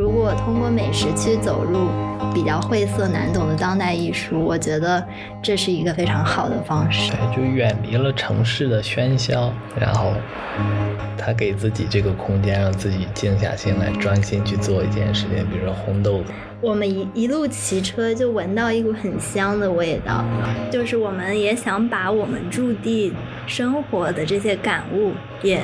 如果通过美食去走入比较晦涩难懂的当代艺术，我觉得这是一个非常好的方式。对，就远离了城市的喧嚣，然后他给自己这个空间，让自己静下心来，专心去做一件事情，比如说烘豆子。我们一一路骑车就闻到一股很香的味道，就是我们也想把我们驻地生活的这些感悟也。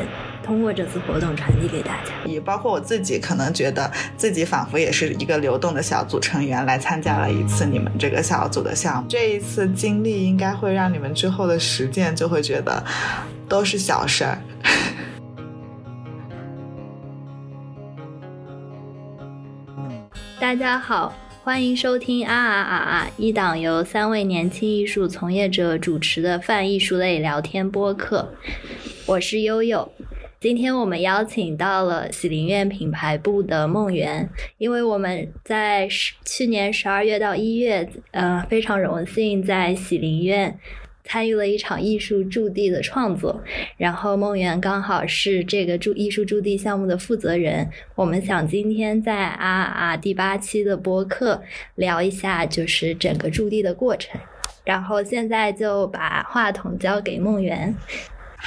通过这次活动传递给大家，也包括我自己，可能觉得自己仿佛也是一个流动的小组成员，来参加了一次你们这个小组的项目。这一次经历应该会让你们之后的实践就会觉得都是小事儿。大家好，欢迎收听啊啊啊啊！一档由三位年轻艺术从业者主持的泛艺术类聊天播客，我是悠悠。今天我们邀请到了喜林苑品牌部的梦圆，因为我们在去年十二月到一月，呃，非常荣幸在喜林苑参与了一场艺术驻地的创作，然后梦圆刚好是这个驻艺术驻地项目的负责人，我们想今天在啊啊第八期的播客聊一下，就是整个驻地的过程，然后现在就把话筒交给梦圆。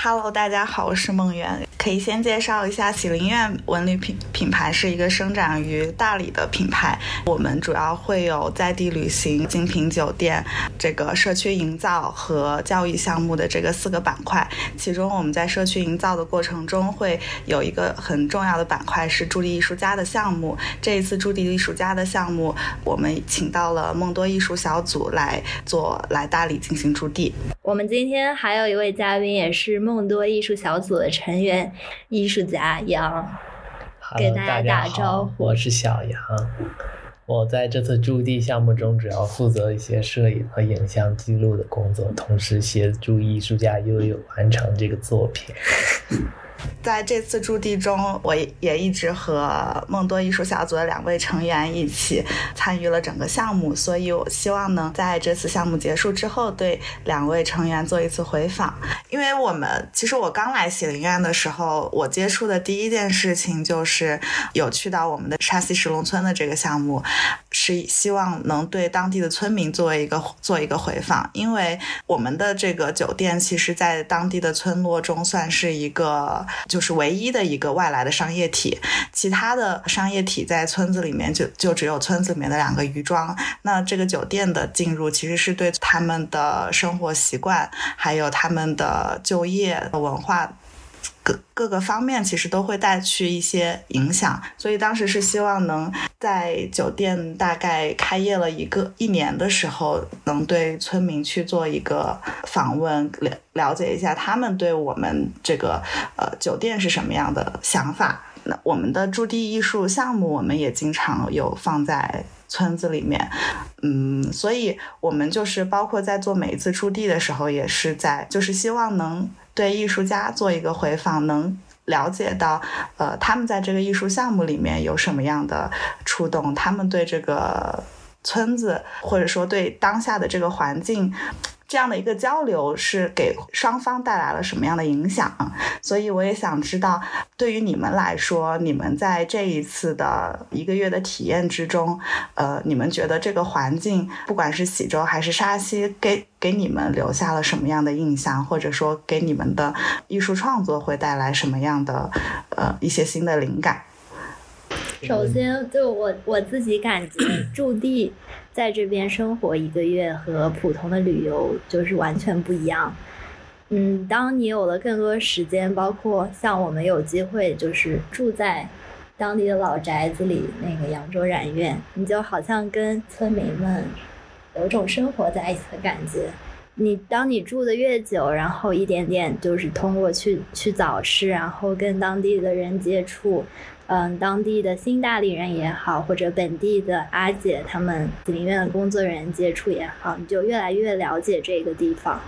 Hello，大家好，我是梦圆。可以先介绍一下喜林苑文旅品品牌是一个生长于大理的品牌。我们主要会有在地旅行、精品酒店、这个社区营造和教育项目的这个四个板块。其中我们在社区营造的过程中会有一个很重要的板块是驻地艺术家的项目。这一次驻地艺术家的项目，我们请到了梦多艺术小组来做来大理进行驻地。我们今天还有一位嘉宾，也是梦多艺术小组的成员，艺术家杨，给大家打招呼。我是小杨，我在这次驻地项目中主要负责一些摄影和影像记录的工作，同时协助艺术家悠悠完成这个作品。在这次驻地中，我也一直和梦多艺术小组的两位成员一起参与了整个项目，所以我希望能，在这次项目结束之后，对两位成员做一次回访。因为我们其实我刚来喜林苑的时候，我接触的第一件事情就是有去到我们的沙溪石龙村的这个项目，是希望能对当地的村民作为一个做一个回访，因为我们的这个酒店其实，在当地的村落中算是一个。就是唯一的一个外来的商业体，其他的商业体在村子里面就就只有村子里面的两个渔庄。那这个酒店的进入，其实是对他们的生活习惯，还有他们的就业文化。各个方面其实都会带去一些影响，所以当时是希望能在酒店大概开业了一个一年的时候，能对村民去做一个访问，了了解一下他们对我们这个呃酒店是什么样的想法。那我们的驻地艺术项目，我们也经常有放在村子里面，嗯，所以我们就是包括在做每一次驻地的时候，也是在就是希望能。对艺术家做一个回访，能了解到，呃，他们在这个艺术项目里面有什么样的触动，他们对这个村子，或者说对当下的这个环境。这样的一个交流是给双方带来了什么样的影响？所以我也想知道，对于你们来说，你们在这一次的一个月的体验之中，呃，你们觉得这个环境，不管是喜洲还是沙溪，给给你们留下了什么样的印象，或者说给你们的艺术创作会带来什么样的呃一些新的灵感？首先，就我我自己感觉 驻地。在这边生活一个月和普通的旅游就是完全不一样。嗯，当你有了更多时间，包括像我们有机会就是住在当地的老宅子里，那个扬州染院，你就好像跟村民们有种生活在一起的感觉。你当你住的越久，然后一点点就是通过去去早市，然后跟当地的人接触。嗯，当地的新大理人也好，或者本地的阿姐他们紫林院的工作人员接触也好，你就越来越了解这个地方，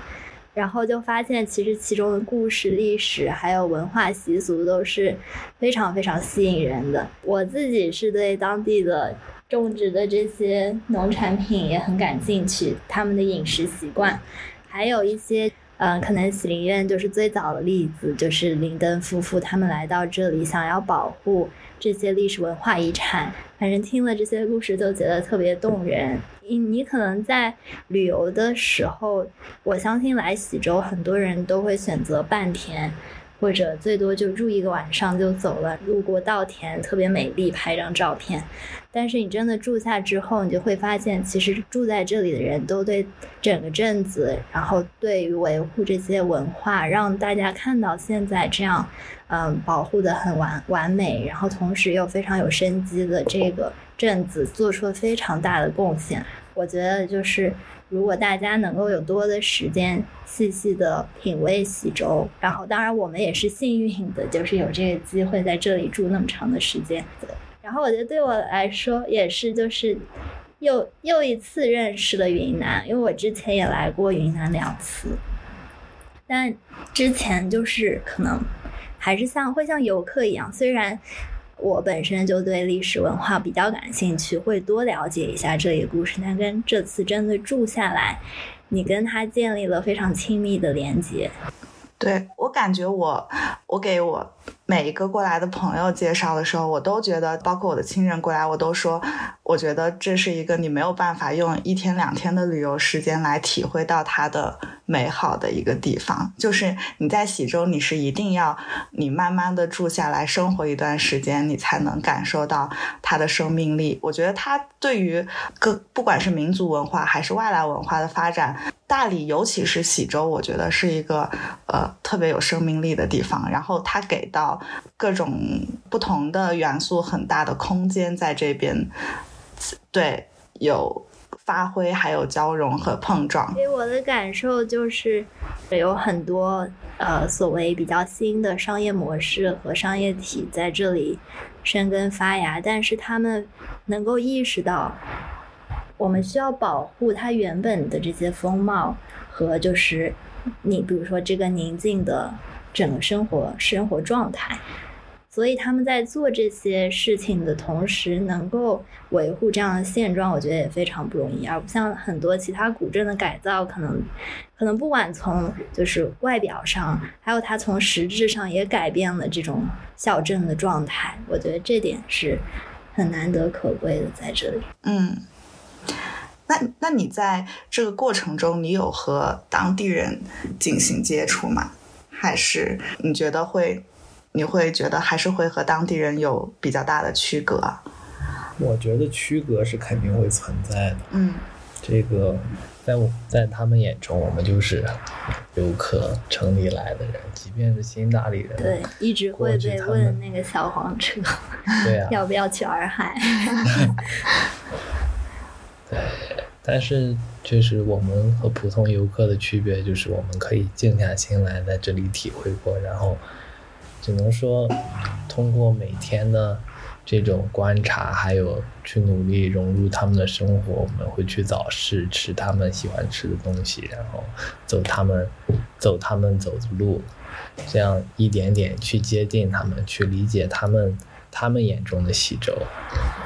然后就发现其实其中的故事、历史还有文化习俗都是非常非常吸引人的。我自己是对当地的种植的这些农产品也很感兴趣，他们的饮食习惯，还有一些。嗯，可能喜林苑就是最早的例子，就是林登夫妇他们来到这里，想要保护这些历史文化遗产。反正听了这些故事都觉得特别动人。你你可能在旅游的时候，我相信来喜洲很多人都会选择半天。或者最多就住一个晚上就走了，路过稻田特别美丽，拍张照片。但是你真的住下之后，你就会发现，其实住在这里的人都对整个镇子，然后对于维护这些文化，让大家看到现在这样，嗯，保护的很完完美，然后同时又非常有生机的这个镇子，做出了非常大的贡献。我觉得就是。如果大家能够有多的时间细细的品味喜洲，然后当然我们也是幸运的，就是有这个机会在这里住那么长的时间。然后我觉得对我来说也是，就是又又一次认识了云南，因为我之前也来过云南两次，但之前就是可能还是像会像游客一样，虽然。我本身就对历史文化比较感兴趣，会多了解一下这一故事。但跟这次真的住下来，你跟他建立了非常亲密的连接。对我感觉，我我给我每一个过来的朋友介绍的时候，我都觉得，包括我的亲人过来，我都说，我觉得这是一个你没有办法用一天两天的旅游时间来体会到它的美好的一个地方。就是你在喜洲，你是一定要你慢慢的住下来，生活一段时间，你才能感受到它的生命力。我觉得它对于各不管是民族文化还是外来文化的发展。大理，尤其是喜洲，我觉得是一个呃特别有生命力的地方。然后它给到各种不同的元素很大的空间，在这边，对有发挥，还有交融和碰撞。给我的感受就是有很多呃所谓比较新的商业模式和商业体在这里生根发芽，但是他们能够意识到。我们需要保护它原本的这些风貌和就是你比如说这个宁静的整个生活生活状态，所以他们在做这些事情的同时，能够维护这样的现状，我觉得也非常不容易。而不像很多其他古镇的改造，可能可能不管从就是外表上，还有它从实质上也改变了这种小镇的状态。我觉得这点是很难得可贵的在这里。嗯。那那你在这个过程中，你有和当地人进行接触吗？还是你觉得会，你会觉得还是会和当地人有比较大的区隔？我觉得区隔是肯定会存在的。嗯，这个在我在他们眼中，我们就是游客城里来的人，即便是新大理人，对，一直会被问那个小黄车，对啊，要不要去洱海？对，但是就是我们和普通游客的区别，就是我们可以静下心来在这里体会过，然后只能说通过每天的这种观察，还有去努力融入他们的生活，我们会去早市吃他们喜欢吃的东西，然后走他们走他们走的路，这样一点点去接近他们，去理解他们他们眼中的西周。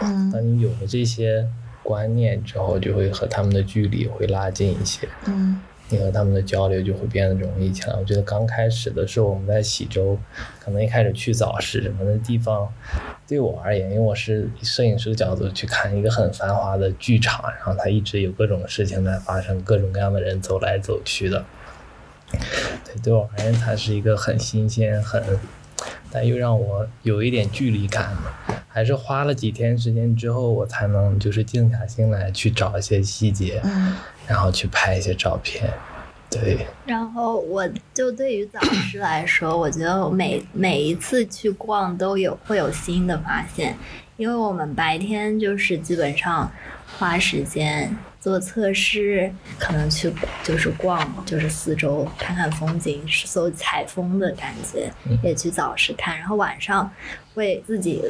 嗯，当你有了这些。观念之后，就会和他们的距离会拉近一些。嗯，你和他们的交流就会变得容易起来。我觉得刚开始的时候，我们在喜洲，可能一开始去早市什么的地方，对我而言，因为我是摄影师的角度去看一个很繁华的剧场，然后它一直有各种事情在发生，各种各样的人走来走去的。对，对我而言，它是一个很新鲜、很。但又让我有一点距离感，还是花了几天时间之后，我才能就是静下心来去找一些细节，然后去拍一些照片。对。然后我就对于早市来说，我觉得每每一次去逛都有会有新的发现，因为我们白天就是基本上花时间。做测试，可能去就是逛，就是四周看看风景，搜采风的感觉，也去早市看，然后晚上会自己。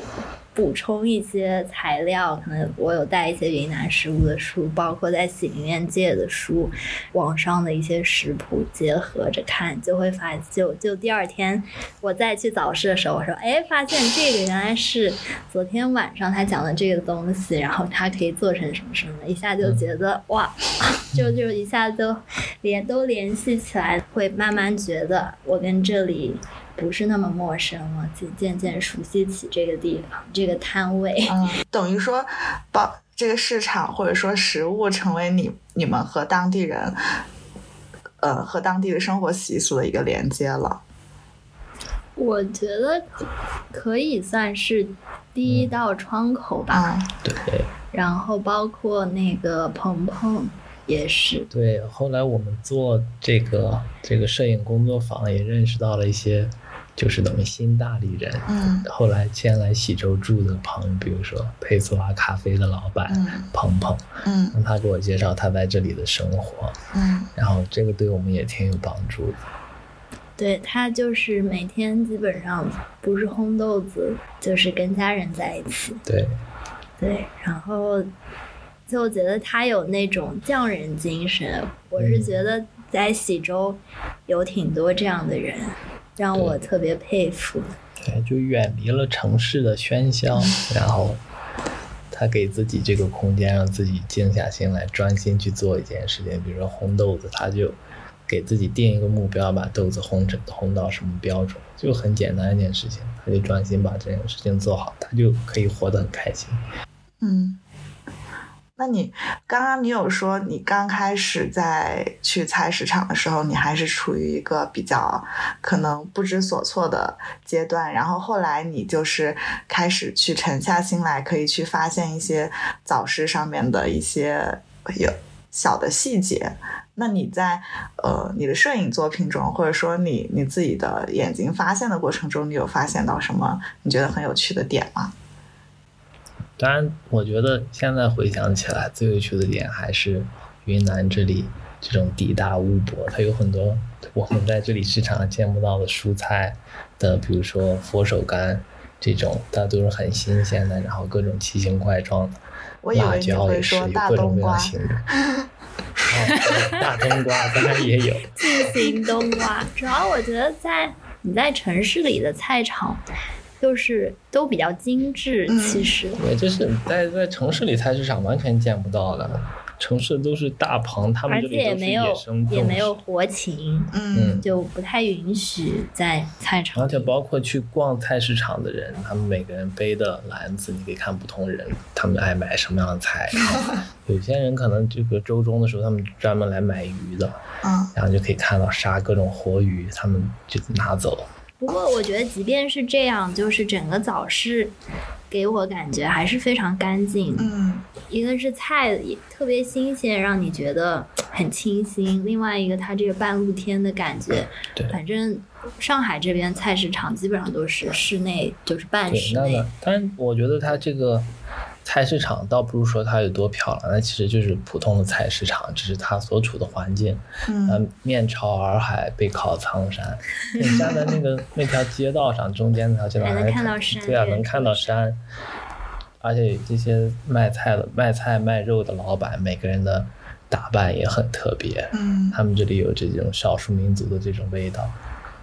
补充一些材料，可能我有带一些云南食物的书，包括在喜林院借的书，网上的一些食谱结合着看，就会发就就第二天我再去早市的时候，我说哎，发现这个原来是昨天晚上他讲的这个东西，然后它可以做成什么什么，一下就觉得哇，就就一下就连都联系起来，会慢慢觉得我跟这里。不是那么陌生了，渐渐渐熟悉起这个地方这个摊位。嗯，等于说把这个市场或者说食物成为你你们和当地人，呃，和当地的生活习俗的一个连接了。我觉得可以算是第一道窗口吧。对。然后包括那个鹏鹏也是。对，后来我们做这个这个摄影工作坊，也认识到了一些，就是等于新大理人。嗯。后来迁来喜洲住的朋友，比如说佩索瓦咖啡的老板鹏鹏，嗯，让他给我介绍他在这里的生活。嗯。然后这个对我们也挺有帮助的。对他就是每天基本上不是烘豆子，就是跟家人在一起。对。对，然后就觉得他有那种匠人精神。我是觉得在喜洲有挺多这样的人，让我特别佩服。对，就远离了城市的喧嚣，然后他给自己这个空间，让自己静下心来，专心去做一件事情。比如说烘豆子，他就给自己定一个目标，把豆子烘成烘到什么标准，就很简单一件事情，他就专心把这件事情做好，他就可以活得很开心。嗯，那你刚刚你有说你刚开始在去菜市场的时候，你还是处于一个比较可能不知所措的阶段，然后后来你就是开始去沉下心来，可以去发现一些早市上面的一些有小的细节。那你在呃你的摄影作品中，或者说你你自己的眼睛发现的过程中，你有发现到什么你觉得很有趣的点吗？当然，我觉得现在回想起来，最有趣的点还是云南这里这种地大物博，它有很多我们在这里市场上见不到的蔬菜的，比如说佛手柑这种，它都是很新鲜的，然后各种奇形怪状的，辣椒也是有各种各样形状。大冬瓜当然也有。巨型冬瓜，主要我觉得在你在城市里的菜场。就是都比较精致，其实对，就是在在城市里菜市场完全见不到的，城市都是大棚，他们这里都是野生也没有活禽，嗯，就不太允许在菜场。而且包括去逛菜市场的人，他们每个人背的篮子，你可以看不同人，他们爱买什么样的菜。有些人可能这个周中的时候，他们专门来买鱼的，嗯，然后就可以看到杀各种活鱼，他们就拿走。不过我觉得，即便是这样，就是整个早市给我感觉还是非常干净。嗯，一个是菜也特别新鲜，让你觉得很清新；另外一个，它这个半露天的感觉。对，反正上海这边菜市场基本上都是室内，就是半室内。但我觉得它这个。菜市场倒不如说它有多漂亮，那其实就是普通的菜市场，只是它所处的环境，嗯，面朝洱海，背靠苍山，你站在那个 那条街道上，中间那条街道还能看到山，对啊，能看到山，而且这些卖菜的、卖菜卖肉的老板，每个人的打扮也很特别，嗯，他们这里有这种少数民族的这种味道，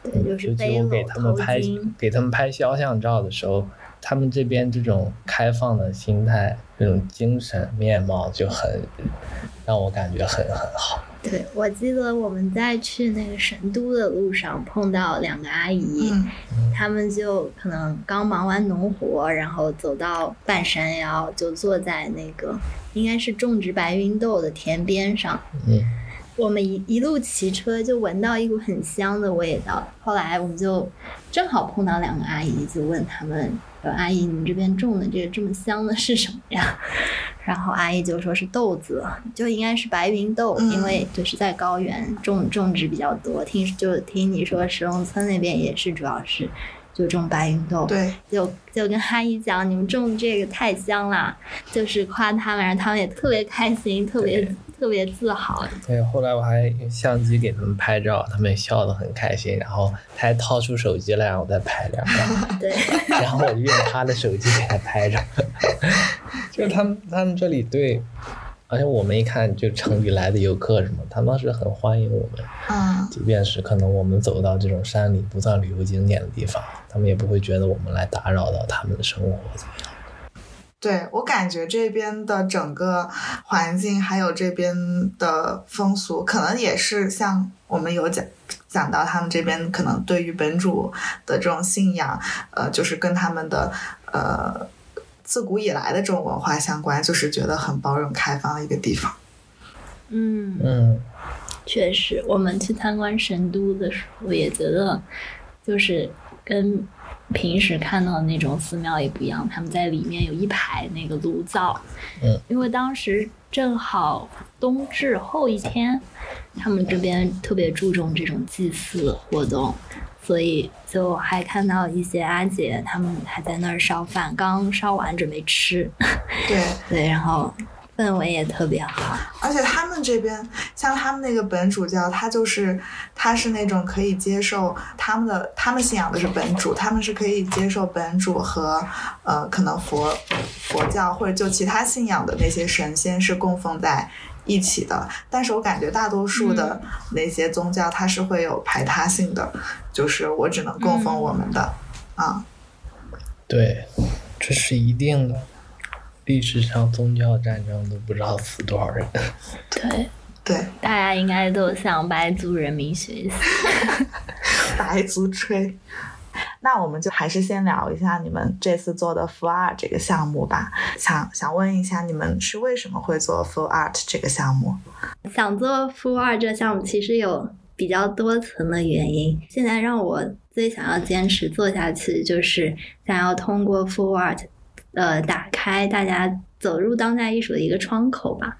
对，就是我给他们拍给他们拍肖像照的时候。他们这边这种开放的心态，这种精神面貌就很让我感觉很很好。对，我记得我们在去那个神都的路上碰到两个阿姨，他们就可能刚忙完农活，然后走到半山腰，就坐在那个应该是种植白芸豆的田边上。嗯，我们一一路骑车就闻到一股很香的味道，后来我们就正好碰到两个阿姨，就问他们。说阿姨，你们这边种的这个这么香的是什么呀？然后阿姨就说是豆子，就应该是白芸豆，因为就是在高原种种植比较多。听就听你说石龙村那边也是，主要是就种白芸豆。对，就就跟阿姨讲，你们种这个太香了，就是夸他们，然后他们也特别开心，特别。特别自豪。对，后来我还用相机给他们拍照，他们也笑得很开心。然后他还掏出手机来让我再拍两张。对。然后我就用他的手机给他拍着。就是他们，他们这里对，而且我们一看就城里来的游客什么，他们是很欢迎我们。嗯。即便是可能我们走到这种山里不算旅游景点的地方，他们也不会觉得我们来打扰到他们的生活怎么样。对我感觉这边的整个环境，还有这边的风俗，可能也是像我们有讲讲到他们这边可能对于本主的这种信仰，呃，就是跟他们的呃自古以来的这种文化相关，就是觉得很包容开放的一个地方。嗯嗯，确实，我们去参观神都的时候也觉得，就是跟平时看到的那种寺庙也不一样。他们在里面有一排那个炉灶，嗯，因为当时正好冬至后一天，他们这边特别注重这种祭祀活动，所以就还看到一些阿姐他们还在那儿烧饭，刚烧完准备吃，对，对，然后氛围也特别好。而且他们这边，像他们那个本主教，他就是他是那种可以接受他们的，他们信仰的是本主，他们是可以接受本主和呃可能佛佛教或者就其他信仰的那些神仙是供奉在一起的。但是我感觉大多数的那些宗教，它是会有排他性的，就是我只能供奉我们的、啊。对，这是一定的。历史上宗教战争都不知道死多少人。对，对，大家应该都向白族人民学习。白族吹。那我们就还是先聊一下你们这次做的 Full Art 这个项目吧。想想问一下，你们是为什么会做 Full Art 这个项目？想做 Full Art 这个项目，其实有比较多层的原因。现在让我最想要坚持做下去，就是想要通过 Full Art，呃，打开大家走入当代艺术的一个窗口吧。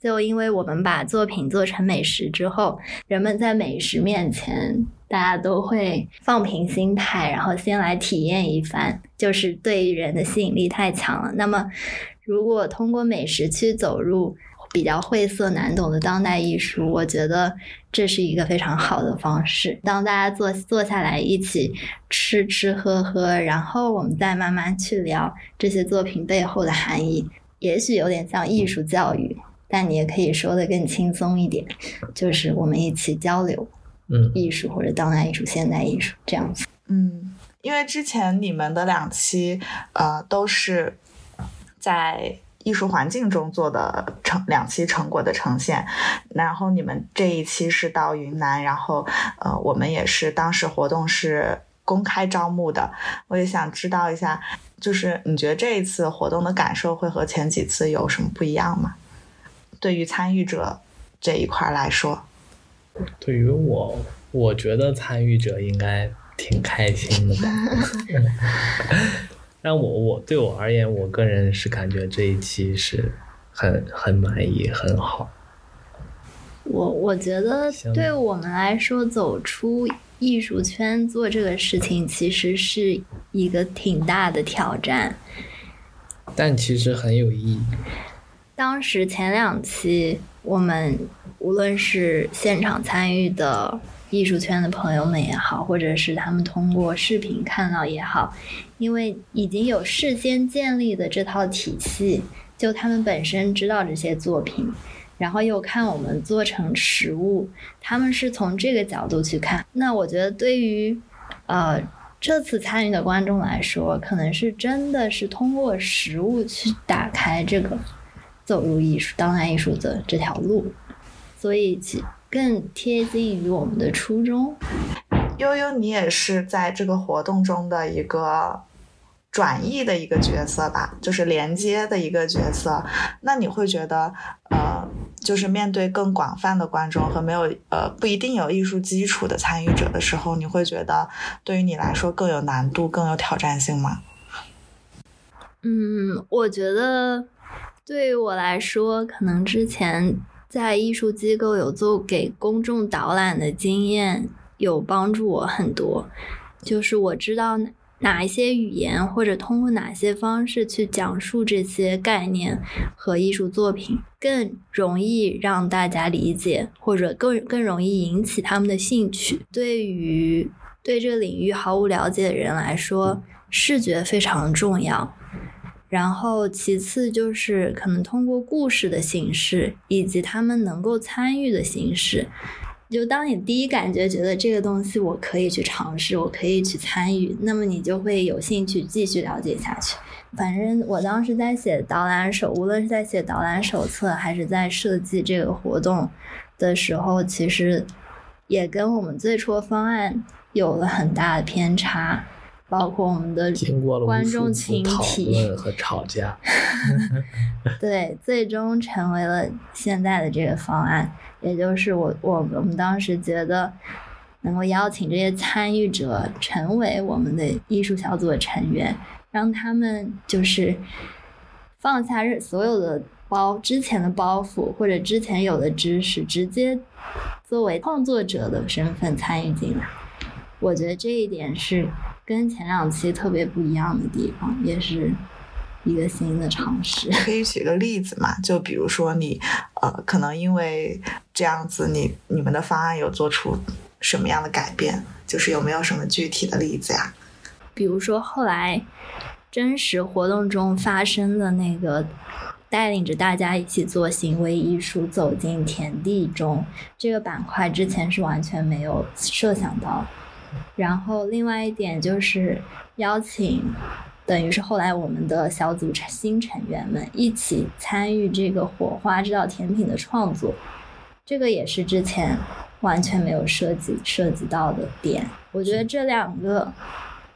就因为我们把作品做成美食之后，人们在美食面前，大家都会放平心态，然后先来体验一番，就是对人的吸引力太强了。那么，如果通过美食去走入比较晦涩难懂的当代艺术，我觉得这是一个非常好的方式。当大家坐坐下来一起吃吃喝喝，然后我们再慢慢去聊这些作品背后的含义，也许有点像艺术教育，但你也可以说的更轻松一点，就是我们一起交流嗯，艺术或者当代艺术、现代艺术这样子。嗯，因为之前你们的两期呃都是在艺术环境中做的成两期成果的呈现，然后你们这一期是到云南，然后呃我们也是当时活动是公开招募的，我也想知道一下，就是你觉得这一次活动的感受会和前几次有什么不一样吗？对于参与者这一块来说，对于我，我觉得参与者应该挺开心的吧。但我我对我而言，我个人是感觉这一期是很很满意，很好。我我觉得对我们来说，走出艺术圈做这个事情，其实是一个挺大的挑战。但其实很有意义。当时前两期，我们无论是现场参与的艺术圈的朋友们也好，或者是他们通过视频看到也好，因为已经有事先建立的这套体系，就他们本身知道这些作品，然后又看我们做成实物，他们是从这个角度去看。那我觉得对于呃这次参与的观众来说，可能是真的是通过实物去打开这个走入艺术、当代艺术的这条路，所以其更贴近于我们的初衷。悠悠，你也是在这个活动中的一个转译的一个角色吧，就是连接的一个角色。那你会觉得，呃，就是面对更广泛的观众和没有呃不一定有艺术基础的参与者的时候，你会觉得对于你来说更有难度、更有挑战性吗？嗯，我觉得对于我来说，可能之前在艺术机构有做给公众导览的经验，有帮助我很多。就是我知道哪一些语言，或者通过哪些方式去讲述这些概念和艺术作品，更容易让大家理解，或者更更容易引起他们的兴趣。对于对这个领域毫无了解的人来说，视觉非常重要。然后，其次就是可能通过故事的形式，以及他们能够参与的形式。就当你第一感觉觉得这个东西我可以去尝试，我可以去参与，那么你就会有兴趣继续了解下去。反正我当时在写导览手，无论是在写导览手册，还是在设计这个活动的时候，其实也跟我们最初的方案有了很大的偏差，包括我们的经过了观众群讨体，论和吵架 对，最终成为了现在的这个方案，也就是我我我们当时觉得能够邀请这些参与者成为我们的艺术小组的成员，让他们就是放下任所有的包之前的包袱或者之前有的知识，直接作为创作者的身份参与进来。我觉得这一点是跟前两期特别不一样的地方，也是一个新的尝试。可以举个例子嘛？就比如说你，呃，可能因为这样子你，你们的方案有做出什么样的改变？就是有没有什么具体的例子呀？比如说后来真实活动中发生的那个带领着大家一起做行为艺术，走进田地中这个板块，之前是完全没有设想到。然后另外一点就是邀请，等于是后来我们的小组成新成员们一起参与这个火花这道甜品的创作，这个也是之前完全没有涉及涉及到的点。我觉得这两个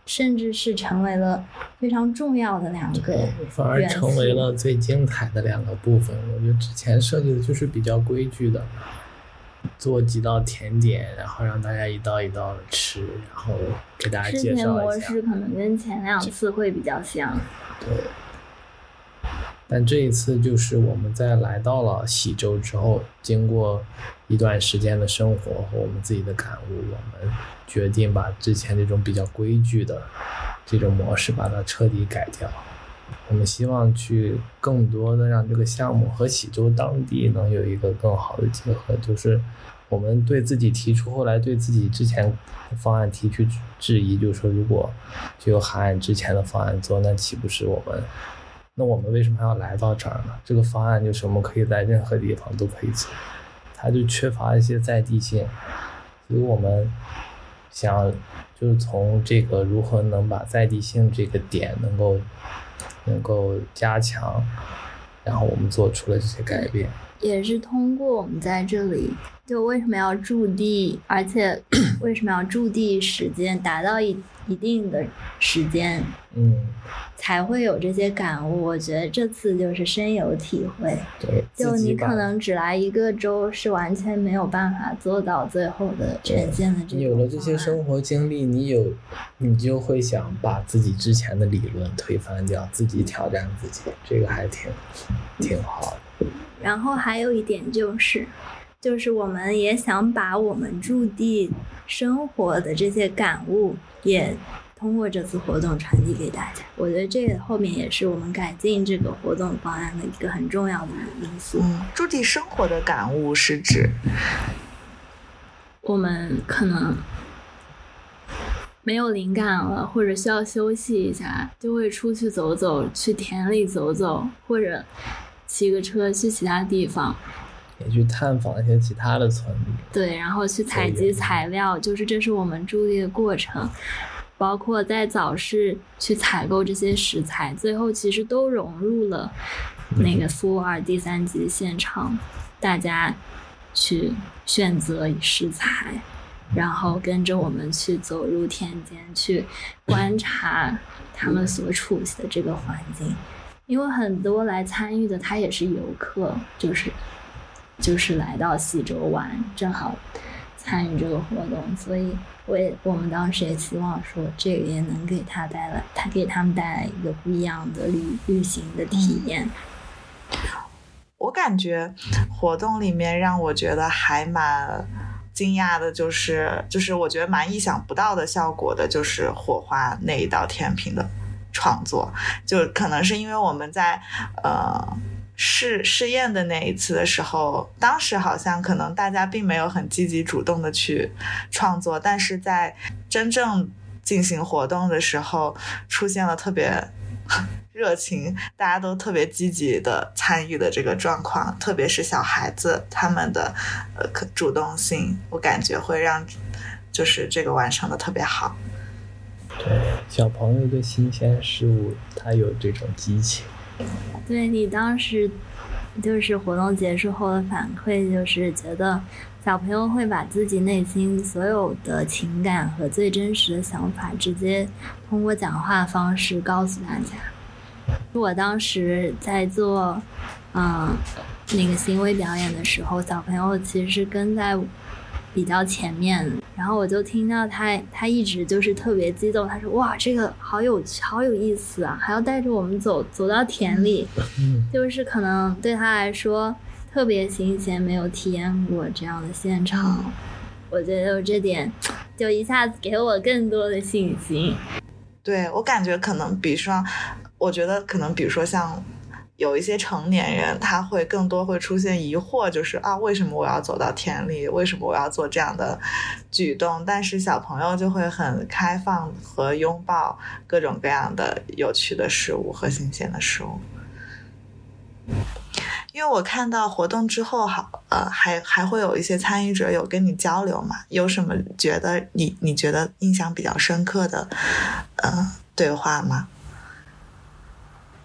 甚至是成为了非常重要的两个反而成为了最精彩的两个部分。我觉得之前设计的就是比较规矩的，做几道甜点，然后让大家一道一道的吃，然后给大家介绍一下。模式可能跟前两次会比较像。对。但这一次就是我们在来到了喜洲之后，经过一段时间的生活和我们自己的感悟，我们决定把之前这种比较规矩的这种模式把它彻底改掉。我们希望去更多的让这个项目和喜洲当地能有一个更好的结合，就是我们对自己提出，后来对自己之前方案提出质疑，就是说如果就还按之前的方案做，那岂不是我们？那我们为什么还要来到这儿呢？这个方案就是我们可以在任何地方都可以做，它就缺乏一些在地性，所以我们想就是从这个如何能把在地性这个点能够能够加强，然后我们做出了这些改变。也是通过我们在这里，就为什么要驻地，而且 为什么要驻地时间达到一一定的时间，嗯，才会有这些感悟。我觉得这次就是深有体会。对，就你可能只来一个周，是完全没有办法做到最后的呈现的这有了这些生活经历，你有，你就会想把自己之前的理论推翻掉，自己挑战自己，这个还挺挺好的。然后还有一点就是，就是我们也想把我们驻地生活的这些感悟，也通过这次活动传递给大家。我觉得这后面也是我们改进这个活动方案的一个很重要的因素。嗯，驻地生活的感悟是指，我们可能没有灵感了，或者需要休息一下，就会出去走走，去田里走走，或者骑个车去其他地方。也去探访一些其他的村里。对，然后去采集材料，就是这是我们助力的过程，包括在早市去采购这些食材，最后其实都融入了那个苏尔第三集现场，大家去选择食材，然后跟着我们去走入田间，去观察他们所处的这个环境。因为很多来参与的他也是游客，就是就是来到西周玩，正好参与这个活动，所以我也我们当时也希望说，这个也能给他带来，他给他们带来一个不一样的旅旅行的体验。我感觉活动里面让我觉得还蛮惊讶的，就是就是我觉得蛮意想不到的效果的，就是火花那一道甜品的创作，就可能是因为我们在呃。试试验的那一次的时候，当时好像可能大家并没有很积极主动的去创作，但是在真正进行活动的时候，出现了特别 热情，大家都特别积极的参与的这个状况，特别是小孩子他们的呃可主动性，我感觉会让就是这个完成的特别好。对，小朋友对新鲜事物他有这种激情。对你当时就是活动结束后的反馈，就是觉得小朋友会把自己内心所有的情感和最真实的想法，直接通过讲话方式告诉大家。我当时在做，嗯，那个行为表演的时候，小朋友其实是跟在。比较前面，然后我就听到他，他一直就是特别激动。他说：“哇，这个好有好有意思啊，还要带着我们走走到田里，就是可能对他来说特别新鲜，没有体验过这样的现场。我觉得这点就一下子给我更多的信心。对我感觉可能，比如说，我觉得可能，比如说像。有一些成年人，他会更多会出现疑惑，就是啊，为什么我要走到田里？为什么我要做这样的举动？但是小朋友就会很开放和拥抱各种各样的有趣的事物和新鲜的事物。因为我看到活动之后，好呃，还还会有一些参与者有跟你交流嘛？有什么觉得你你觉得印象比较深刻的呃对话吗？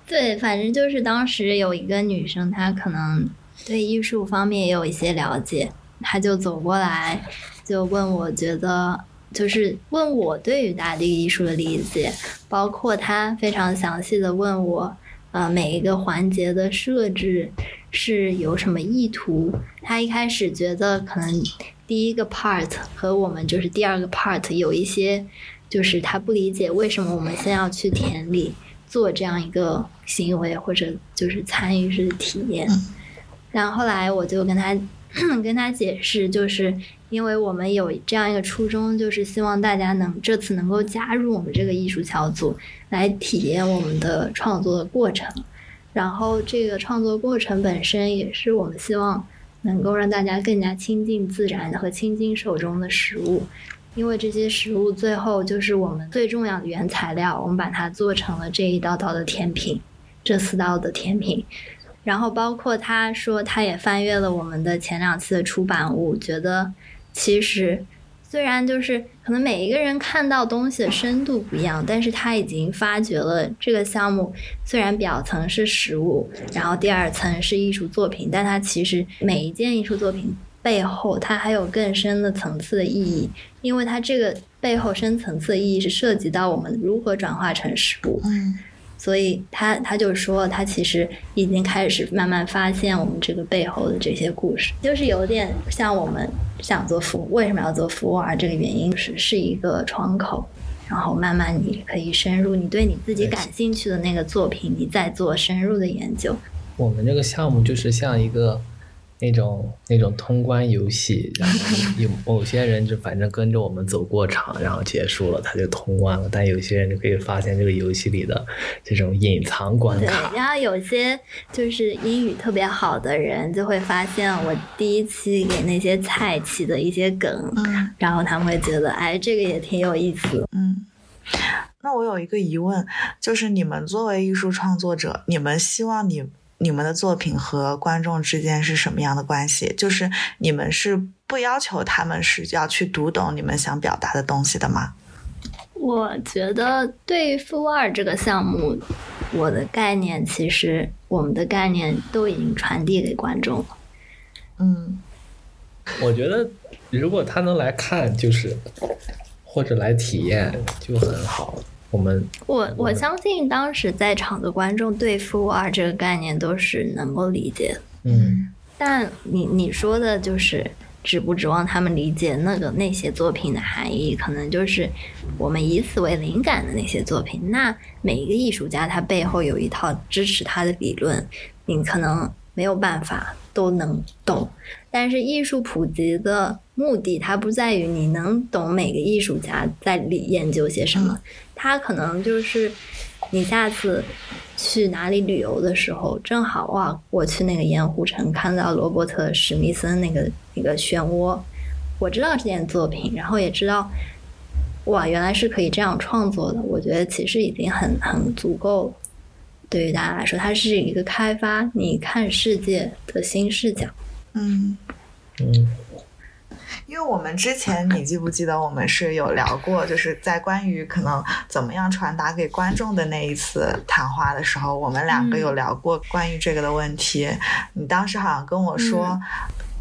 对，反正就是当时有一个女生，她可能对艺术方面也有一些了解，她就走过来，就问我觉得，就是问我对于大地艺术的理解，包括她非常详细的问我，呃，每一个环节的设置是有什么意图。她一开始觉得可能第一个 part 和我们就是第二个 part 有一些，就是她不理解为什么我们先要去田里。做这样一个行为，或者就是参与式的体验，然后后来我就跟他 跟他解释，就是因为我们有这样一个初衷，就是希望大家能这次能够加入我们这个艺术小组，来体验我们的创作的过程。然后这个创作过程本身也是我们希望能够让大家更加亲近自然和亲近手中的食物。因为这些食物最后就是我们最重要的原材料，我们把它做成了这一道道的甜品，这四道的甜品。然后包括他说，他也翻阅了我们的前两次的出版物，觉得其实虽然就是可能每一个人看到东西的深度不一样，但是他已经发掘了这个项目虽然表层是食物，然后第二层是艺术作品，但它其实每一件艺术作品。背后它还有更深的层次的意义，因为它这个背后深层次的意义是涉及到我们如何转化成食物。嗯，所以他他就说，他其实已经开始慢慢发现我们这个背后的这些故事，就是有点像我们想做服务，为什么要做服务啊这个原因是是一个窗口，然后慢慢你可以深入你对你自己感兴趣的那个作品，你再做深入的研究。我们这个项目就是像一个。那种那种通关游戏，然后有 某些人就反正跟着我们走过场，然后结束了，他就通关了。但有些人就可以发现这个游戏里的这种隐藏关卡。对，然后有些就是英语特别好的人就会发现我第一期给那些菜起的一些梗，嗯，然后他们会觉得哎，这个也挺有意思。嗯，那我有一个疑问，就是你们作为艺术创作者，你们希望你。你们的作品和观众之间是什么样的关系？就是你们是不要求他们是要去读懂你们想表达的东西的吗？我觉得对于负二这个项目，我的概念其实我们的概念都已经传递给观众了。嗯，我觉得如果他能来看，就是或者来体验就很好。我们我我相信当时在场的观众对“负二”这个概念都是能够理解的。嗯，但你你说的就是指不指望他们理解那个那些作品的含义？可能就是我们以此为灵感的那些作品。那每一个艺术家他背后有一套支持他的理论，你可能没有办法都能懂。但是艺术普及的目的，它不在于你能懂每个艺术家在里研究些什么。它可能就是你下次去哪里旅游的时候，正好哇，我去那个盐湖城看到罗伯特史密森那个那个漩涡，我知道这件作品，然后也知道哇，原来是可以这样创作的。我觉得其实已经很很足够了，对于大家来说，它是一个开发你看世界的新视角。嗯嗯。因为我们之前你记不记得我们是有聊过，就是在关于可能怎么样传达给观众的那一次谈话的时候，我们两个有聊过关于这个的问题。你当时好像跟我说，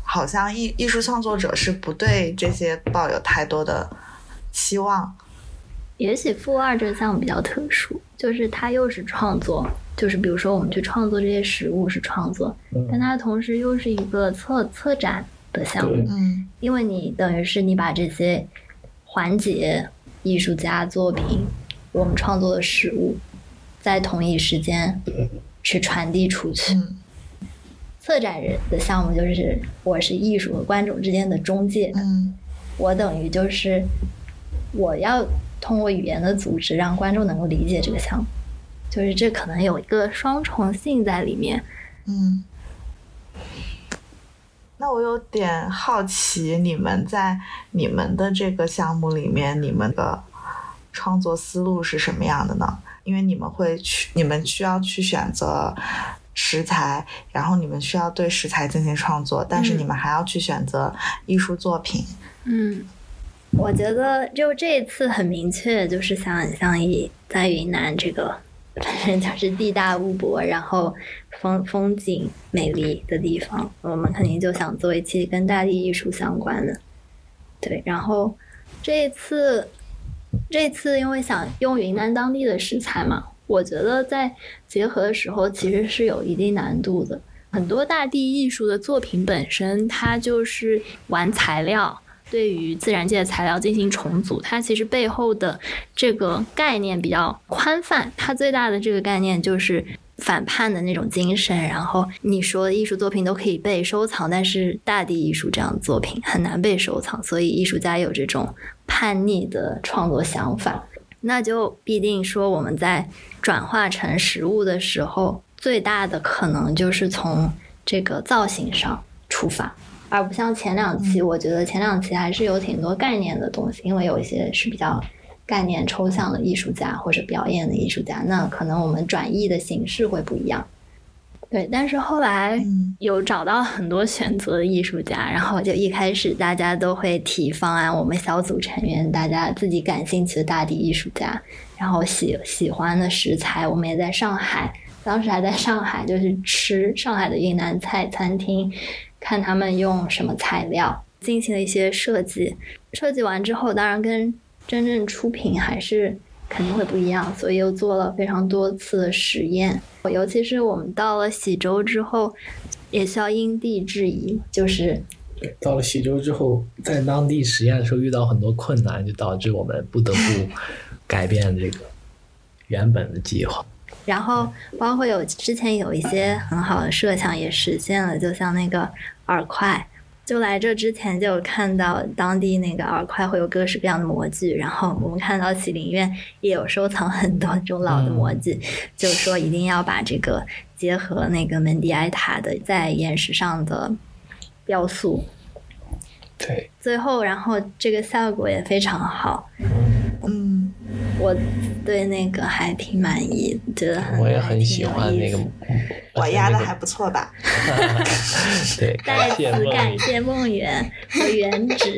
好像艺艺术创作者是不对这些抱有太多的期望。也许负二这个项目比较特殊，就是它又是创作，就是比如说我们去创作这些食物是创作，但它同时又是一个策策展。的项目，嗯，因为你等于是你把这些环节、艺术家作品、我们创作的食物，在同一时间去传递出去。策展人的项目就是我是艺术和观众之间的中介，嗯，我等于就是我要通过语言的组织让观众能够理解这个项目，就是这可能有一个双重性在里面，嗯。那我有点好奇，你们在你们的这个项目里面，你们的创作思路是什么样的呢？因为你们会去，你们需要去选择食材，然后你们需要对食材进行创作，但是你们还要去选择艺术作品。嗯，我觉得就这一次很明确，就是像像以在云南这个，反正就是地大物博，然后。风风景美丽的地方，我们肯定就想做一期跟大地艺术相关的。对，然后这一次，这次因为想用云南当地的食材嘛，我觉得在结合的时候其实是有一定难度的。很多大地艺术的作品本身，它就是玩材料，对于自然界的材料进行重组，它其实背后的这个概念比较宽泛。它最大的这个概念就是。反叛的那种精神，然后你说艺术作品都可以被收藏，但是大地艺术这样的作品很难被收藏，所以艺术家有这种叛逆的创作想法，那就必定说我们在转化成实物的时候，最大的可能就是从这个造型上出发，而不像前两期，我觉得前两期还是有挺多概念的东西，因为有一些是比较。概念抽象的艺术家或者表演的艺术家，那可能我们转译的形式会不一样。对，但是后来有找到很多选择的艺术家，然后就一开始大家都会提方案，我们小组成员大家自己感兴趣的大地艺术家，然后喜喜欢的食材，我们也在上海，当时还在上海，就是吃上海的云南菜餐厅，看他们用什么材料进行了一些设计，设计完之后，当然跟真正出品还是肯定会不一样，所以又做了非常多次的实验。尤其是我们到了喜洲之后，也需要因地制宜。就是对到了喜洲之后，在当地实验的时候遇到很多困难，就导致我们不得不 改变这个原本的计划。然后包括有之前有一些很好的设想也实现了，就像那个耳块。就来这之前就有看到当地那个耳块会有各式各样的模具，然后我们看到喜林院也有收藏很多这种老的模具，就是说一定要把这个结合那个门迪埃塔的在岩石上的雕塑。对。最后，然后这个效果也非常好。嗯。我对那个还挺满意，觉得很我也很喜欢那个。我压的还不错吧？对，再次感谢梦圆和原纸。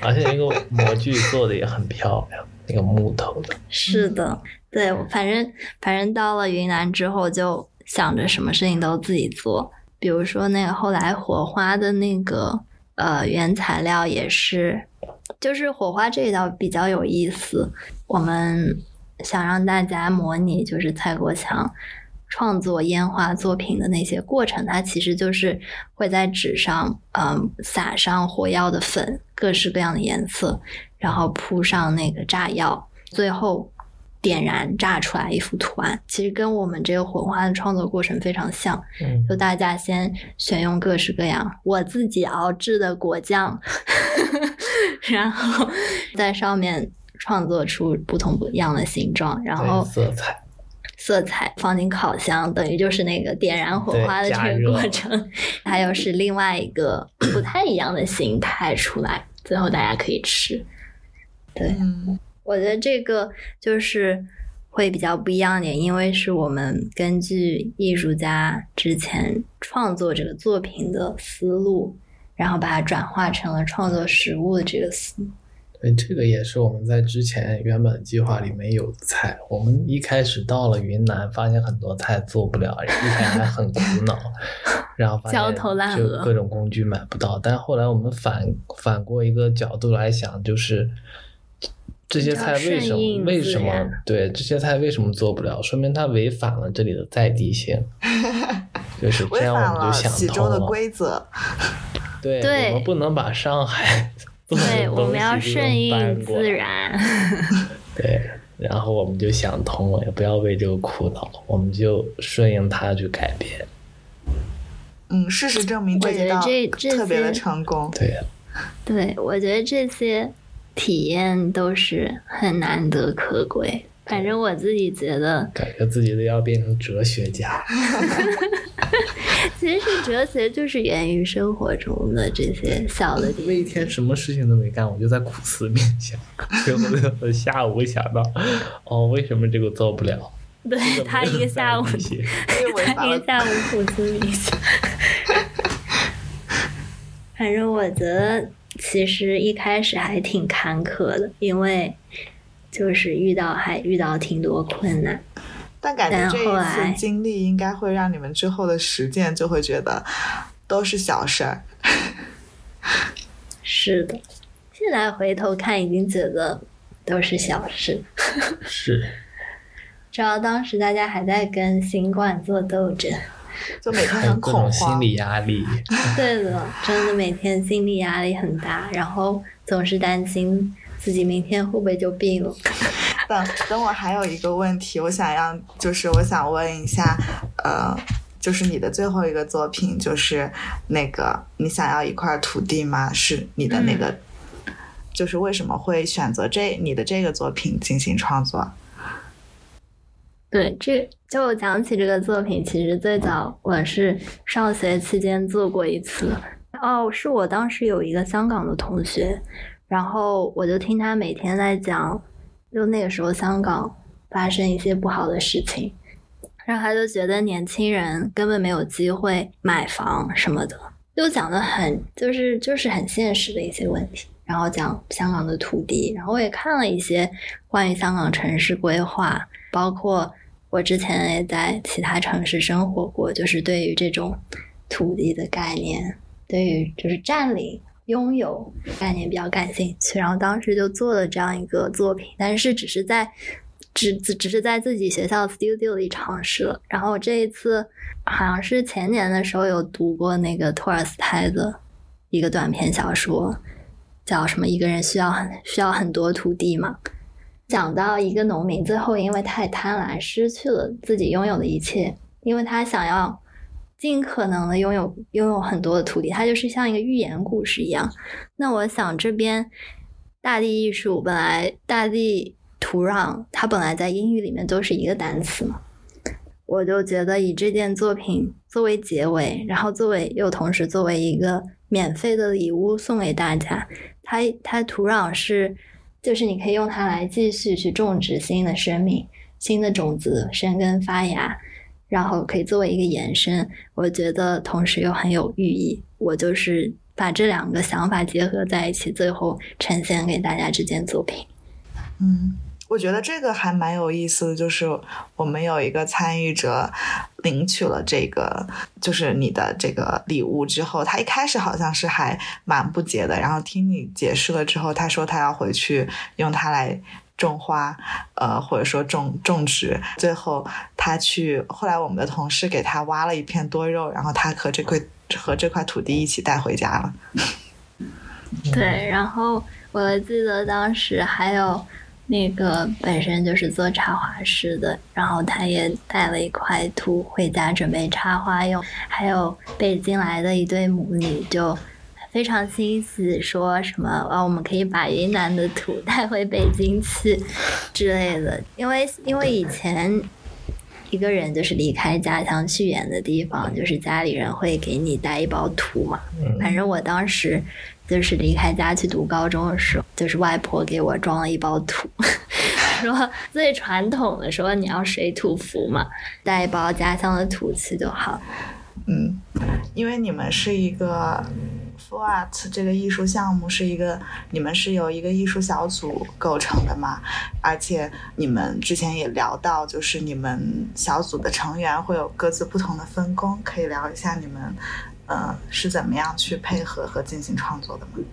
而且那个模具做的也很漂亮，那个木头的。是的，对，反正反正到了云南之后，就想着什么事情都自己做。比如说那个后来火花的那个呃原材料也是。就是火花这一道比较有意思，我们想让大家模拟，就是蔡国强创作烟花作品的那些过程。它其实就是会在纸上，嗯，撒上火药的粉，各式各样的颜色，然后铺上那个炸药，最后点燃炸出来一幅图案。其实跟我们这个火花的创作过程非常像。嗯，就大家先选用各式各样我自己熬制的果酱。然后在上面创作出不同不一样的形状，然后色彩，色彩放进烤箱，等于就是那个点燃火花的这个过程。还有是另外一个不太一样的形态出来，最后大家可以吃。对，我觉得这个就是会比较不一样点，因为是我们根据艺术家之前创作这个作品的思路。然后把它转化成了创作食物的这个思路。对，这个也是我们在之前原本计划里面有的菜。我们一开始到了云南，发现很多菜做不了，一开始还很苦恼，然后发现焦头烂就额各种工具买不到。但后来我们反反过一个角度来想，就是这些菜为什么为什么对这些菜为什么做不了？说明它违反了这里的在地性。就是这样，我们就想通了的。规则。对，对我们不能把上海对，我们要顺应自然。对，然后我们就想通了，也不要为这个苦恼，我们就顺应它去改变。嗯，事实证明我觉得这一道这这特别的些成功。对，对，我觉得这些体验都是很难得可贵。反正我自己觉得，感觉自己都要变成哲学家。其实是哲学就是源于生活中的这些小的我一天什么事情都没干，我就在苦思冥想，最后我下午想到，哦，为什么这个做不了？对他一个下午，他一个下午苦思冥想。反正我觉得，其实一开始还挺坎坷的，因为就是遇到还遇到挺多困难。但感觉这一后来次经历应该会让你们之后的实践就会觉得都是小事儿。是的，现在回头看，已经觉得都是小事。是 主要当时大家还在跟新冠做斗争。就每天很恐各种心。理压力。对的，真的每天心理压力很大，然后总是担心自己明天会不会就病了。等等，我还有一个问题，我想要就是我想问一下，呃，就是你的最后一个作品，就是那个你想要一块土地吗？是你的那个，就是为什么会选择这你的这个作品进行创作？对，这就讲起这个作品，其实最早我是上学期间做过一次。哦，是我当时有一个香港的同学，然后我就听他每天在讲，就那个时候香港发生一些不好的事情，然后他就觉得年轻人根本没有机会买房什么的，就讲的很就是就是很现实的一些问题。然后讲香港的土地，然后我也看了一些关于香港城市规划，包括我之前也在其他城市生活过，就是对于这种土地的概念，对于就是占领、拥有概念比较感兴趣。然后当时就做了这样一个作品，但是只是在只只只是在自己学校 studio 里尝试了。然后这一次好像是前年的时候有读过那个托尔斯泰的一个短篇小说，叫什么？一个人需要很需要很多土地嘛。讲到一个农民最后因为太贪婪，失去了自己拥有的一切，因为他想要尽可能的拥有拥有很多的土地，他就是像一个寓言故事一样。那我想这边大地艺术本来大地土壤，它本来在英语里面都是一个单词嘛，我就觉得以这件作品作为结尾，然后作为又同时作为一个免费的礼物送给大家，它它土壤是。就是你可以用它来继续去种植新的生命、新的种子生根发芽，然后可以作为一个延伸。我觉得同时又很有寓意。我就是把这两个想法结合在一起，最后呈现给大家这件作品。嗯，我觉得这个还蛮有意思的，就是我们有一个参与者领取了这个，就是你的这个礼物之后，他一开始好像是还蛮不解的，然后听你解释了之后，他说他要回去用它来种花，呃，或者说种种植。最后他去，后来我们的同事给他挖了一片多肉，然后他和这块和这块土地一起带回家了。对，然后我记得当时还有那个本身就是做插花师的，然后他也带了一块土回家准备插花用，还有北京来的一对母女就非常欣喜，说什么啊，我们可以把云南的土带回北京去之类的，因为因为以前。一个人就是离开家乡去远的地方，就是家里人会给你带一包土嘛。反正我当时就是离开家去读高中的时候，就是外婆给我装了一包土，说最传统的说你要水土服嘛，带一包家乡的土去就好。嗯，因为你们是一个 Full Art 这个艺术项目是一个，你们是由一个艺术小组构成的嘛？而且你们之前也聊到，就是你们小组的成员会有各自不同的分工，可以聊一下你们，呃，是怎么样去配合和进行创作的吗？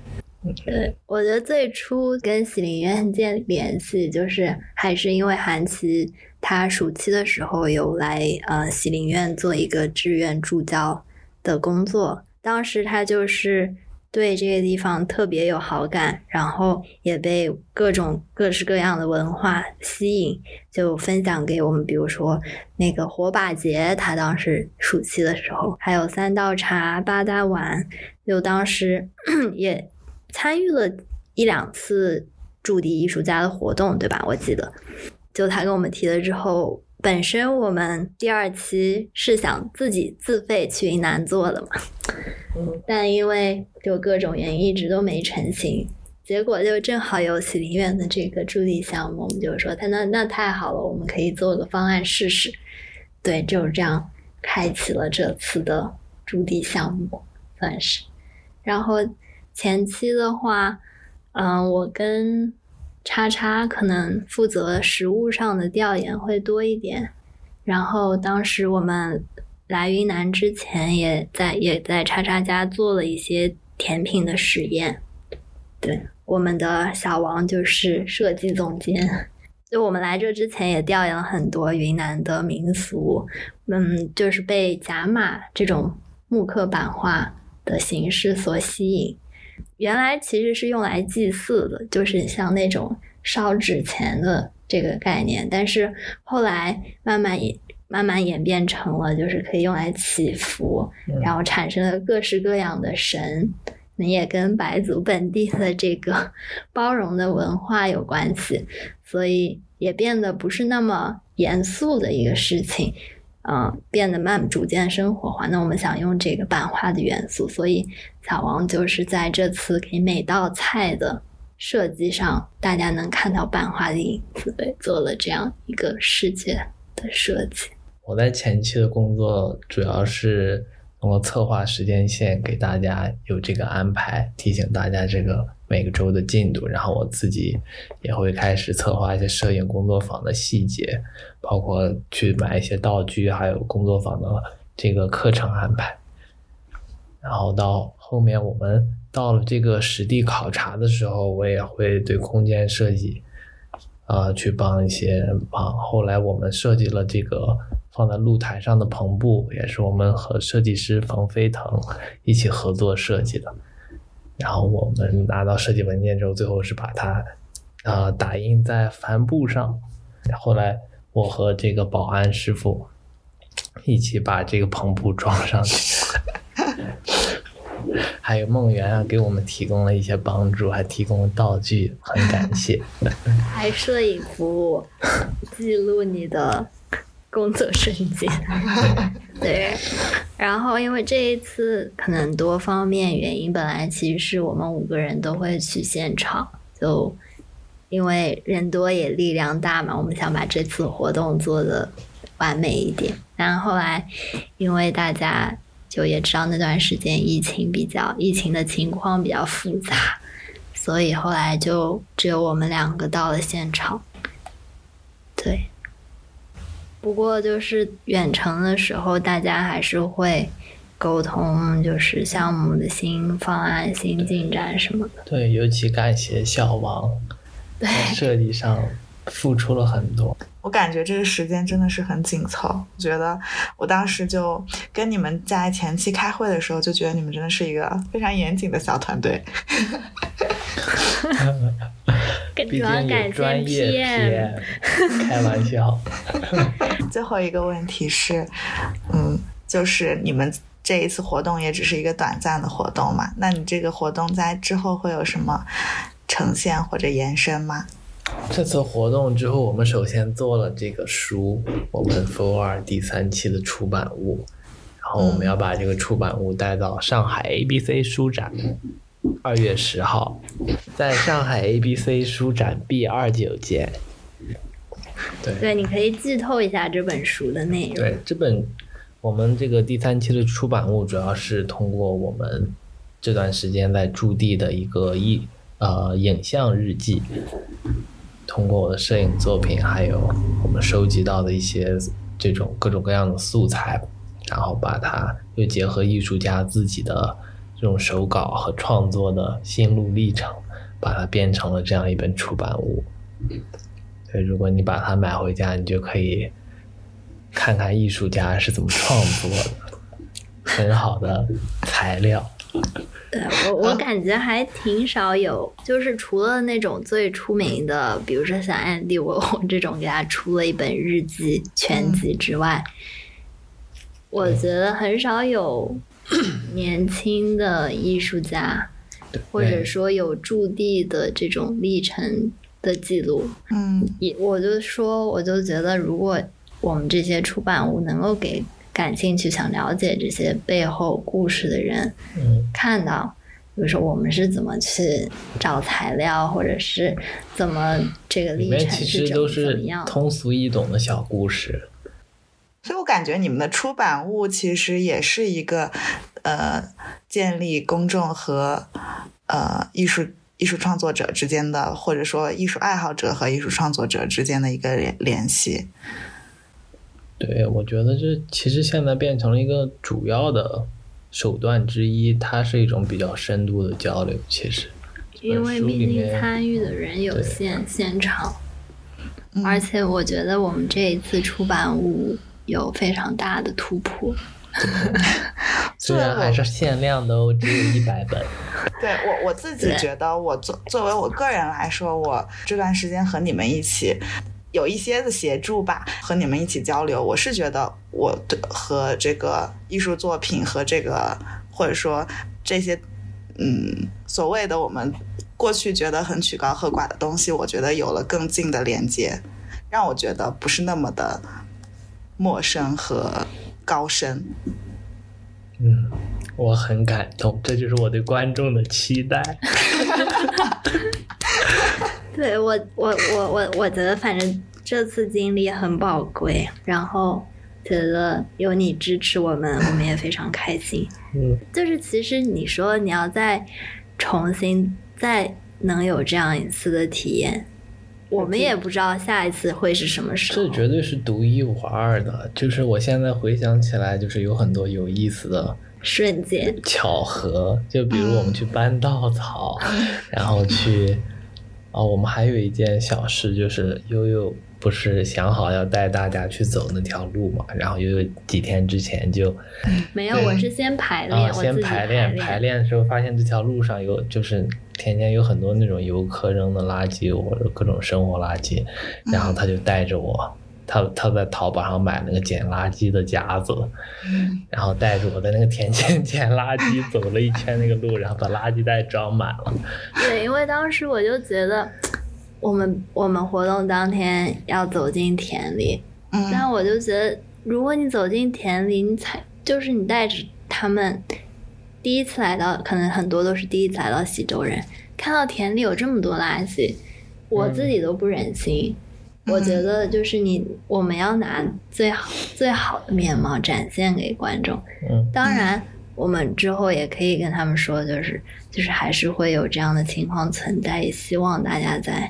对，我觉得最初跟喜林院建联系，就是还是因为韩琦他暑期的时候有来呃喜林院做一个志愿助教的工作，当时他就是对这个地方特别有好感，然后也被各种各式各样的文化吸引，就分享给我们，比如说那个火把节，他当时暑期的时候，还有三道茶、八大碗，就当时 也。参与了一两次驻地艺术家的活动，对吧？我记得，就他跟我们提了之后，本身我们第二期是想自己自费去云南做的嘛，但因为就各种原因一直都没成型。结果就正好有喜林院的这个驻地项目，我们就说他那那太好了，我们可以做个方案试试。对，就是这样开启了这次的驻地项目，算是，然后。前期的话，嗯，我跟叉叉可能负责食物上的调研会多一点。然后当时我们来云南之前，也在也在叉叉家做了一些甜品的实验。对，我们的小王就是设计总监。就我们来这之前也调研了很多云南的民俗，嗯，就是被甲马这种木刻版画的形式所吸引。原来其实是用来祭祀的，就是像那种烧纸钱的这个概念，但是后来慢慢演慢慢演变成了，就是可以用来祈福，然后产生了各式各样的神，也跟白族本地的这个包容的文化有关系，所以也变得不是那么严肃的一个事情。嗯，变得慢逐渐生活化。那我们想用这个版画的元素，所以小王就是在这次给每道菜的设计上，大家能看到版画的影子，对，做了这样一个世界的设计。我在前期的工作主要是通过策划时间线，给大家有这个安排，提醒大家这个。每个周的进度，然后我自己也会开始策划一些摄影工作坊的细节，包括去买一些道具，还有工作坊的这个课程安排。然后到后面我们到了这个实地考察的时候，我也会对空间设计啊去帮一些忙。后来我们设计了这个放在露台上的篷布，也是我们和设计师冯飞腾一起合作设计的。然后我们拿到设计文件之后，最后是把它，呃，打印在帆布上。后来我和这个保安师傅一起把这个篷布装上去。还有梦圆啊，给我们提供了一些帮助，还提供了道具，很感谢。还摄影服务，记录你的。工作瞬间，对。然后，因为这一次可能多方面原因，本来其实是我们五个人都会去现场，就因为人多也力量大嘛，我们想把这次活动做的完美一点。然后后来，因为大家就也知道那段时间疫情比较，疫情的情况比较复杂，所以后来就只有我们两个到了现场。对。不过就是远程的时候，大家还是会沟通，就是项目的新方案、新进展什么的。对，尤其感谢小王，在设计上付出了很多。我感觉这个时间真的是很紧凑。我觉得我当时就跟你们在前期开会的时候，就觉得你们真的是一个非常严谨的小团队。毕竟有专业开玩笑。最后一个问题是，嗯，就是你们这一次活动也只是一个短暂的活动嘛？那你这个活动在之后会有什么呈现或者延伸吗？这次活动之后，我们首先做了这个书，我们 For 二第三期的出版物，然后我们要把这个出版物带到上海 ABC 书展。二月十号，在上海 ABC 书展 B 二九间。对对，你可以剧透一下这本书的内容。对，这本我们这个第三期的出版物主要是通过我们这段时间在驻地的一个一呃影像日记。通过我的摄影作品，还有我们收集到的一些这种各种各样的素材，然后把它又结合艺术家自己的这种手稿和创作的心路历程，把它变成了这样一本出版物。所以，如果你把它买回家，你就可以看看艺术家是怎么创作的，很好的材料。对我，我感觉还挺少有，就是除了那种最出名的，比如说像安迪沃霍这种给他出了一本日记全集之外，我觉得很少有 年轻的艺术家，或者说有驻地的这种历程的记录。嗯，也我就说，我就觉得，如果我们这些出版物能够给。感兴趣、想了解这些背后故事的人，嗯，看到，比如说我们是怎么去找材料，或者是怎么这个历程是怎么怎么样，通俗易懂的小故事。所以我感觉你们的出版物其实也是一个，呃，建立公众和呃艺术艺术创作者之间的，或者说艺术爱好者和艺术创作者之间的一个联联系。对，我觉得这其实现在变成了一个主要的手段之一，它是一种比较深度的交流。其实，因为毕竟参与的人有限，现场，而且我觉得我们这一次出版物有非常大的突破。虽然还是限量的哦，只有一百本。对我我自己觉得，我作作为我个人来说，我这段时间和你们一起。有一些的协助吧，和你们一起交流。我是觉得，我的和这个艺术作品和这个，或者说这些，嗯，所谓的我们过去觉得很曲高和寡的东西，我觉得有了更近的连接，让我觉得不是那么的陌生和高深。嗯，我很感动，这就是我对观众的期待。对我，我，我，我，我觉得反正这次经历很宝贵，然后觉得有你支持我们，我们也非常开心。嗯，就是其实你说你要再重新再能有这样一次的体验，我们也不知道下一次会是什么时候。这绝对是独一无二的。就是我现在回想起来，就是有很多有意思的瞬间、巧合。就比如我们去搬稻草，然后去。哦，我们还有一件小事，就是悠悠不是想好要带大家去走那条路嘛？然后悠悠几天之前就没有，我是先排练，先排练，排练的时候发现这条路上有，就是天天有很多那种游客扔的垃圾或者各种生活垃圾，然后他就带着我。他他在淘宝上买那个捡垃圾的夹子，然后带着我在那个田间捡垃圾，走了一圈那个路，然后把垃圾袋装满了。对，因为当时我就觉得，我们我们活动当天要走进田里，但我就觉得，如果你走进田里，你才就是你带着他们第一次来到，可能很多都是第一次来到喜洲人，看到田里有这么多垃圾，我自己都不忍心。我觉得就是你，我们要拿最好最好的面貌展现给观众。嗯，当然，我们之后也可以跟他们说，就是就是还是会有这样的情况存在，也希望大家在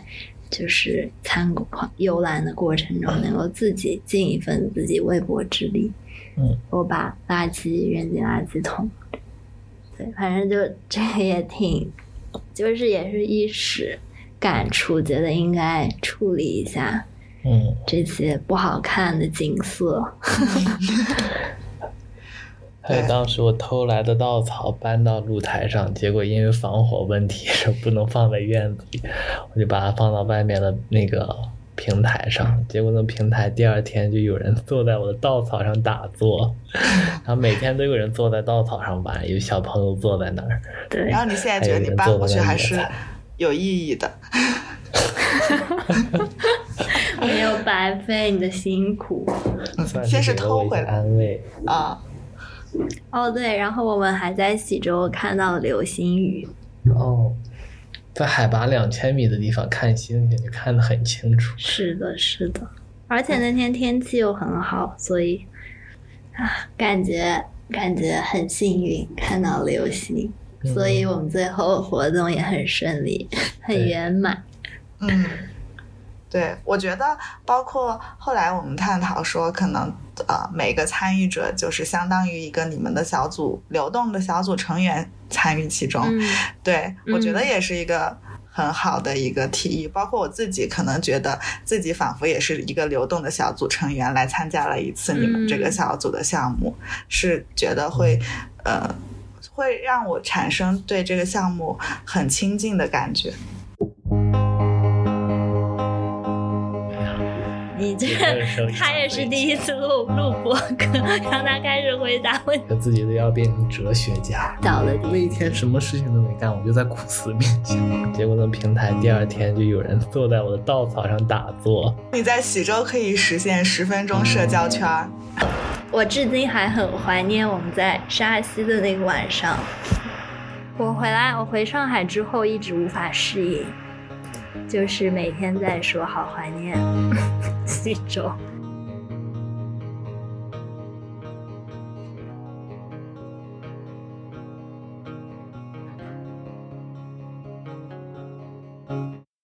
就是参观游览的过程中，能够自己尽一份自己微薄之力。嗯，我把垃圾扔进垃圾桶。对，反正就这个也挺，就是也是一时。感触，觉得应该处理一下，嗯，这些不好看的景色。还有当时我偷来的稻草搬到露台上，结果因为防火问题，说 不能放在院子里，我就把它放到外面的那个平台上。结果那平台第二天就有人坐在我的稻草上打坐，然后每天都有人坐在稻草上玩，有小朋友坐在那儿。对，然后你现在觉得你搬过去还是？有意义的，没有白费你的辛苦。先是偷回来安慰啊。哦，对，然后我们还在喜洲看到流星雨。哦，在海拔两千米的地方看星星，就看得很清楚。是的，是的，而且那天天气又很好，所以啊，感觉感觉很幸运看到流星。所以我们最后活动也很顺利，很圆满。嗯，对，我觉得包括后来我们探讨说，可能呃每个参与者就是相当于一个你们的小组流动的小组成员参与其中。嗯对，我觉得也是一个很好的一个提议。包括我自己，可能觉得自己仿佛也是一个流动的小组成员来参加了一次你们这个小组的项目，是觉得会呃会让我产生对这个项目很亲近的感觉。你这 他也是第一次录录播客，让他开始回答问题。我自己都要变成哲学家。到了那一天什么事情都没干，我就在苦思冥想。结果那平台第二天就有人坐在我的稻草上打坐。你在喜洲可以实现十分钟社交圈儿。我至今还很怀念我们在沙溪的那个晚上。我回来，我回上海之后一直无法适应，就是每天在说好怀念 西周。